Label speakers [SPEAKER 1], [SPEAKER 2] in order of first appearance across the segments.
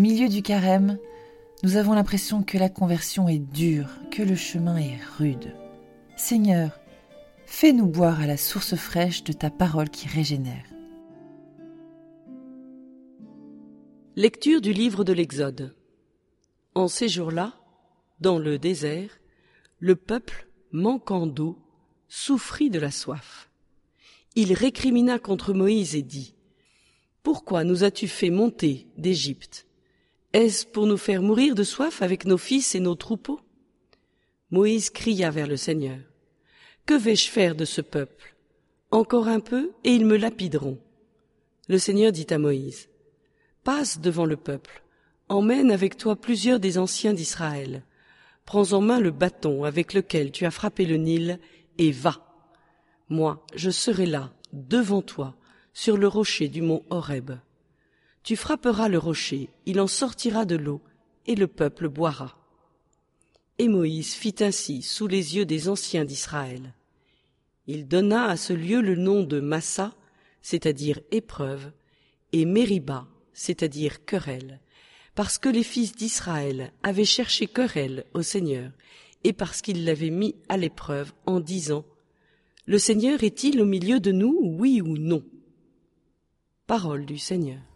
[SPEAKER 1] Au milieu du carême, nous avons l'impression que la conversion est dure, que le chemin est rude. Seigneur, fais-nous boire à la source fraîche de ta parole qui régénère.
[SPEAKER 2] Lecture du livre de l'Exode. En ces jours-là, dans le désert, le peuple, manquant d'eau, souffrit de la soif. Il récrimina contre Moïse et dit Pourquoi nous as-tu fait monter d'Égypte? Est-ce pour nous faire mourir de soif avec nos fils et nos troupeaux? Moïse cria vers le Seigneur. Que vais-je faire de ce peuple? Encore un peu, et ils me lapideront. Le Seigneur dit à Moïse. Passe devant le peuple, emmène avec toi plusieurs des anciens d'Israël. Prends en main le bâton avec lequel tu as frappé le Nil, et va. Moi, je serai là, devant toi, sur le rocher du mont Horeb. Tu frapperas le rocher, il en sortira de l'eau, et le peuple boira. Et Moïse fit ainsi sous les yeux des anciens d'Israël. Il donna à ce lieu le nom de Massa, c'est-à-dire épreuve, et Mériba, c'est-à-dire querelle, parce que les fils d'Israël avaient cherché querelle au Seigneur, et parce qu'ils l'avaient mis à l'épreuve en disant Le Seigneur est-il au milieu de nous, oui ou non? Parole du Seigneur.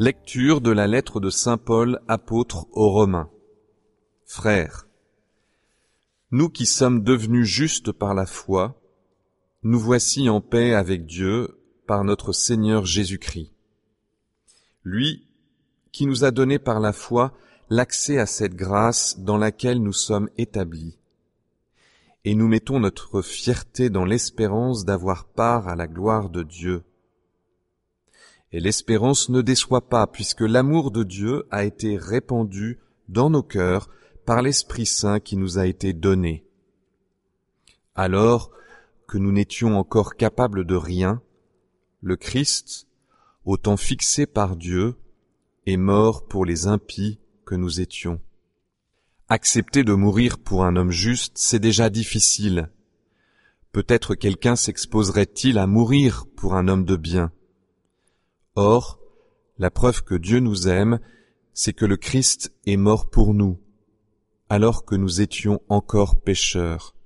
[SPEAKER 3] Lecture de la lettre de Saint Paul apôtre aux Romains. Frères, nous qui sommes devenus justes par la foi, nous voici en paix avec Dieu par notre Seigneur Jésus-Christ. Lui qui nous a donné par la foi l'accès à cette grâce dans laquelle nous sommes établis. Et nous mettons notre fierté dans l'espérance d'avoir part à la gloire de Dieu. Et l'espérance ne déçoit pas, puisque l'amour de Dieu a été répandu dans nos cœurs par l'Esprit Saint qui nous a été donné. Alors que nous n'étions encore capables de rien, le Christ, autant fixé par Dieu, est mort pour les impies que nous étions. Accepter de mourir pour un homme juste, c'est déjà difficile. Peut-être quelqu'un s'exposerait-il à mourir pour un homme de bien. Or, la preuve que Dieu nous aime, c'est que le Christ est mort pour nous, alors que nous étions encore pécheurs.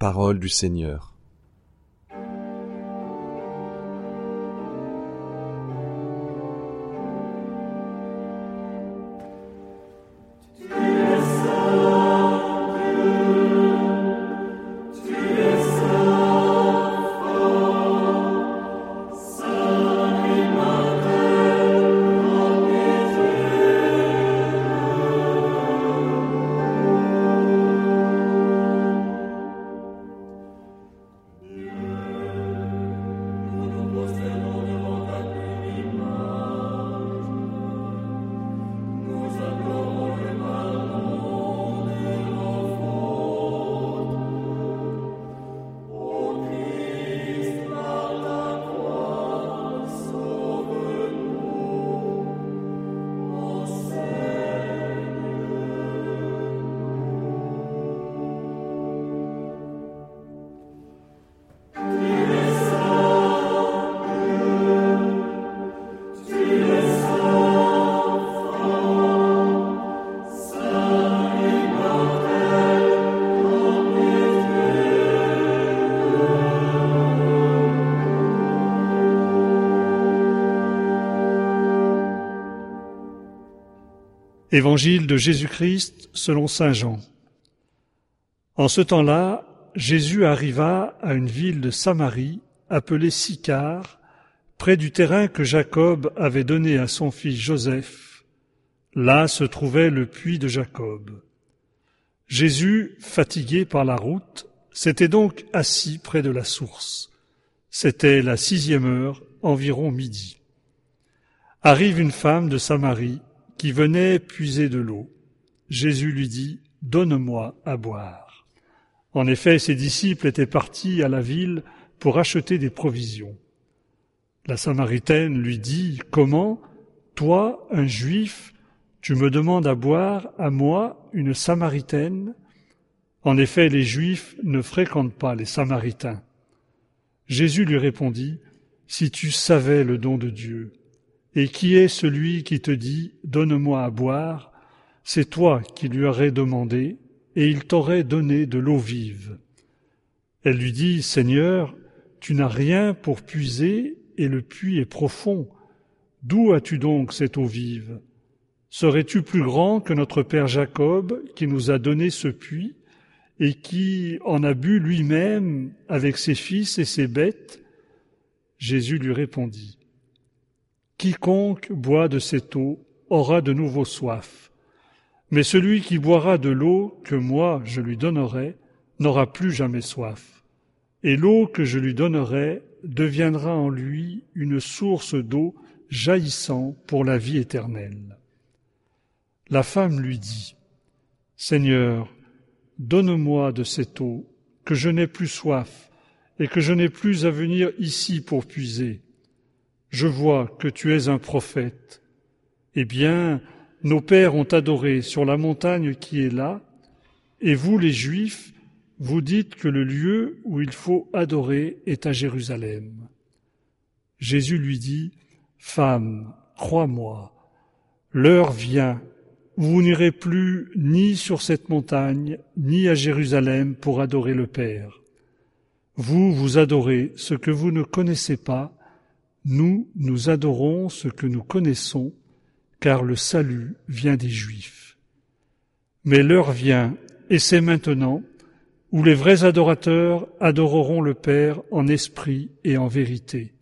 [SPEAKER 3] Parole du Seigneur.
[SPEAKER 4] Évangile de Jésus-Christ selon Saint Jean. En ce temps-là, Jésus arriva à une ville de Samarie appelée Sicar, près du terrain que Jacob avait donné à son fils Joseph. Là se trouvait le puits de Jacob. Jésus, fatigué par la route, s'était donc assis près de la source. C'était la sixième heure, environ midi. Arrive une femme de Samarie qui venait puiser de l'eau. Jésus lui dit, Donne-moi à boire. En effet, ses disciples étaient partis à la ville pour acheter des provisions. La Samaritaine lui dit, Comment, toi, un juif, tu me demandes à boire, à moi, une Samaritaine? En effet, les Juifs ne fréquentent pas les Samaritains. Jésus lui répondit, Si tu savais le don de Dieu, et qui est celui qui te dit Donne-moi à boire? C'est toi qui lui aurais demandé, et il t'aurait donné de l'eau vive. Elle lui dit Seigneur, tu n'as rien pour puiser, et le puits est profond. D'où as-tu donc cette eau vive? Serais-tu plus grand que notre père Jacob, qui nous a donné ce puits, et qui en a bu lui-même avec ses fils et ses bêtes? Jésus lui répondit Quiconque boit de cette eau aura de nouveau soif. Mais celui qui boira de l'eau que moi je lui donnerai n'aura plus jamais soif. Et l'eau que je lui donnerai deviendra en lui une source d'eau jaillissant pour la vie éternelle. La femme lui dit, Seigneur, donne-moi de cette eau, que je n'ai plus soif, et que je n'ai plus à venir ici pour puiser je vois que tu es un prophète. Eh bien, nos pères ont adoré sur la montagne qui est là, et vous les Juifs, vous dites que le lieu où il faut adorer est à Jérusalem. Jésus lui dit, Femme, crois-moi, l'heure vient où vous n'irez plus ni sur cette montagne, ni à Jérusalem pour adorer le Père. Vous, vous adorez ce que vous ne connaissez pas, nous, nous adorons ce que nous connaissons, car le salut vient des Juifs. Mais l'heure vient, et c'est maintenant, où les vrais adorateurs adoreront le Père en esprit et en vérité.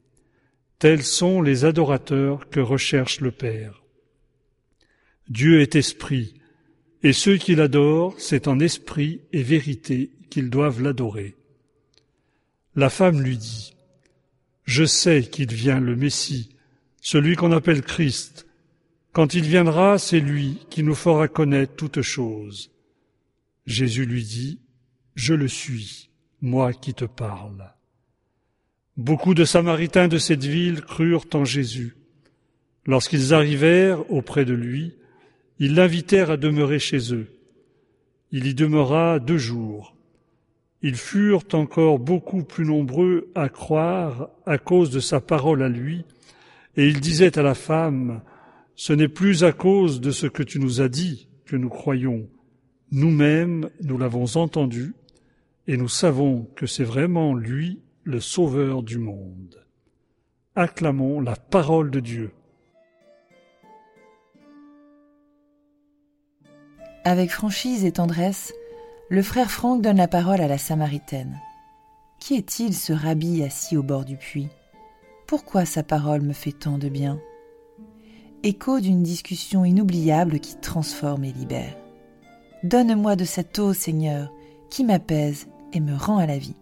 [SPEAKER 4] Tels sont les adorateurs que recherche le Père. Dieu est esprit, et ceux qui l'adorent, c'est en esprit et vérité qu'ils doivent l'adorer. La femme lui dit, je sais qu'il vient le Messie, celui qu'on appelle Christ. Quand il viendra, c'est lui qui nous fera connaître toutes choses. Jésus lui dit, Je le suis, moi qui te parle. Beaucoup de Samaritains de cette ville crurent en Jésus. Lorsqu'ils arrivèrent auprès de lui, ils l'invitèrent à demeurer chez eux. Il y demeura deux jours. Ils furent encore beaucoup plus nombreux à croire à cause de sa parole à lui, et il disait à la femme, Ce n'est plus à cause de ce que tu nous as dit que nous croyons. Nous-mêmes, nous l'avons entendu, et nous savons que c'est vraiment lui le Sauveur du monde. Acclamons la parole de Dieu.
[SPEAKER 1] Avec franchise et tendresse, le frère Franck donne la parole à la Samaritaine. Qui est-il ce rabbi assis au bord du puits? Pourquoi sa parole me fait tant de bien? Écho d'une discussion inoubliable qui transforme et libère. Donne-moi de cette eau, Seigneur, qui m'apaise et me rend à la vie.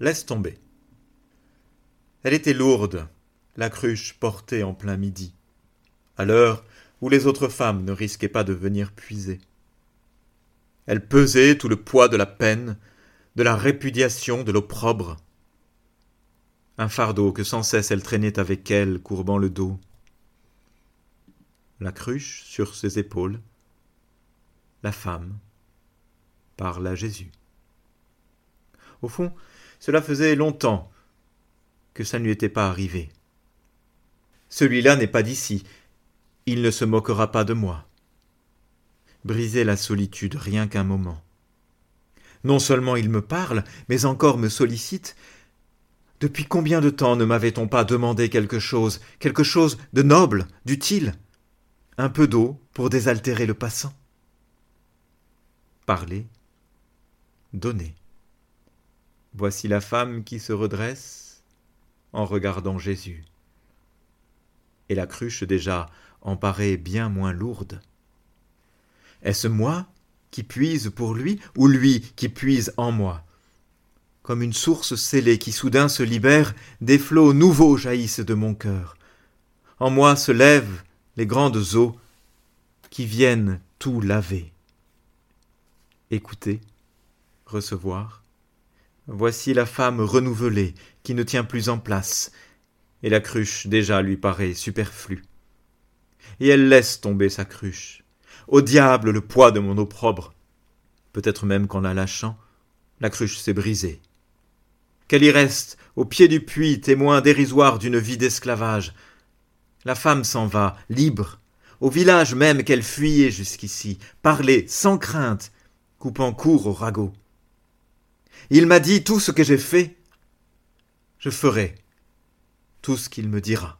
[SPEAKER 5] Laisse tomber. Elle était lourde, la cruche portée en plein midi. À l'heure où les autres femmes ne risquaient pas de venir puiser. Elle pesait tout le poids de la peine, de la répudiation, de l'opprobre. Un fardeau que sans cesse elle traînait avec elle, courbant le dos. La cruche sur ses épaules, la femme parle à Jésus. Au fond, cela faisait longtemps que ça ne lui était pas arrivé. Celui-là n'est pas d'ici, il ne se moquera pas de moi. Briser la solitude rien qu'un moment. Non seulement il me parle, mais encore me sollicite. Depuis combien de temps ne m'avait-on pas demandé quelque chose, quelque chose de noble, d'utile? Un peu d'eau pour désaltérer le passant Parler, donner. Voici la femme qui se redresse en regardant Jésus. Et la cruche déjà en paraît bien moins lourde. Est-ce moi qui puise pour lui ou lui qui puise en moi? Comme une source scellée qui soudain se libère, des flots nouveaux jaillissent de mon cœur. En moi se lèvent les grandes eaux qui viennent tout laver. Écoutez, recevoir, Voici la femme renouvelée, qui ne tient plus en place, et la cruche déjà lui paraît superflue. Et elle laisse tomber sa cruche. Au diable le poids de mon opprobre. Peut-être même qu'en la lâchant, la cruche s'est brisée. Qu'elle y reste, au pied du puits, témoin dérisoire d'une vie d'esclavage. La femme s'en va, libre, au village même qu'elle fuyait jusqu'ici, parler sans crainte, coupant court au ragot. Il m'a dit tout ce que j'ai fait. Je ferai tout ce qu'il me dira.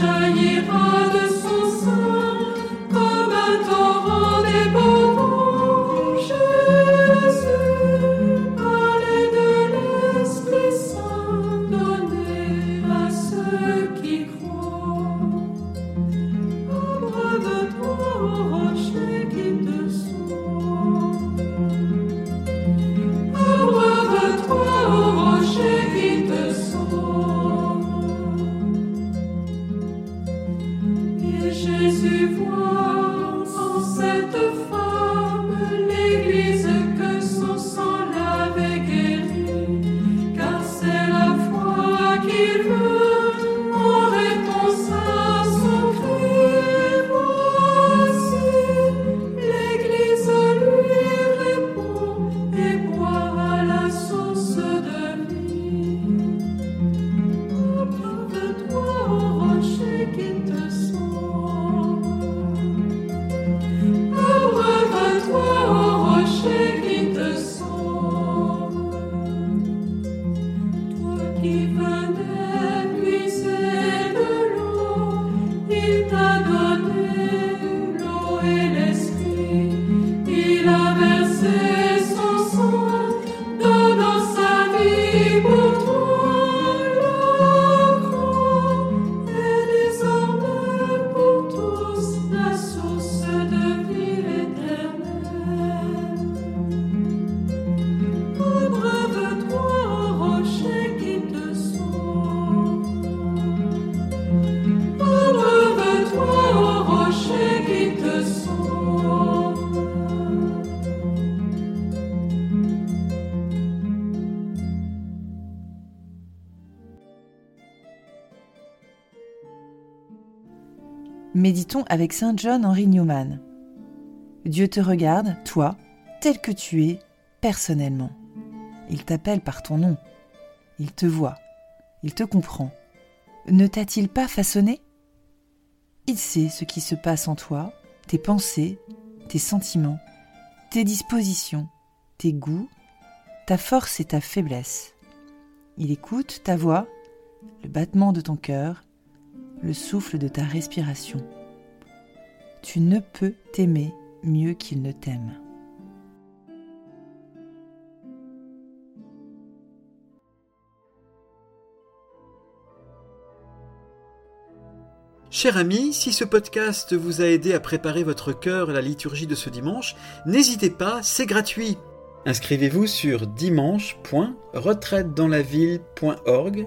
[SPEAKER 6] L'eau jaillira
[SPEAKER 1] Méditons avec Saint John Henry Newman. Dieu te regarde, toi, tel que tu es, personnellement. Il t'appelle par ton nom. Il te voit. Il te comprend. Ne t'a-t-il pas façonné? Il sait ce qui se passe en toi, tes pensées, tes sentiments, tes dispositions, tes goûts, ta force et ta faiblesse. Il écoute ta voix, le battement de ton cœur, le souffle de ta respiration. Tu ne peux t'aimer mieux qu'il ne t'aime.
[SPEAKER 7] Cher ami, si ce podcast vous a aidé à préparer votre cœur à la liturgie de ce dimanche, n'hésitez pas, c'est gratuit. Inscrivez-vous sur dimanche.retraitedanslaville.org.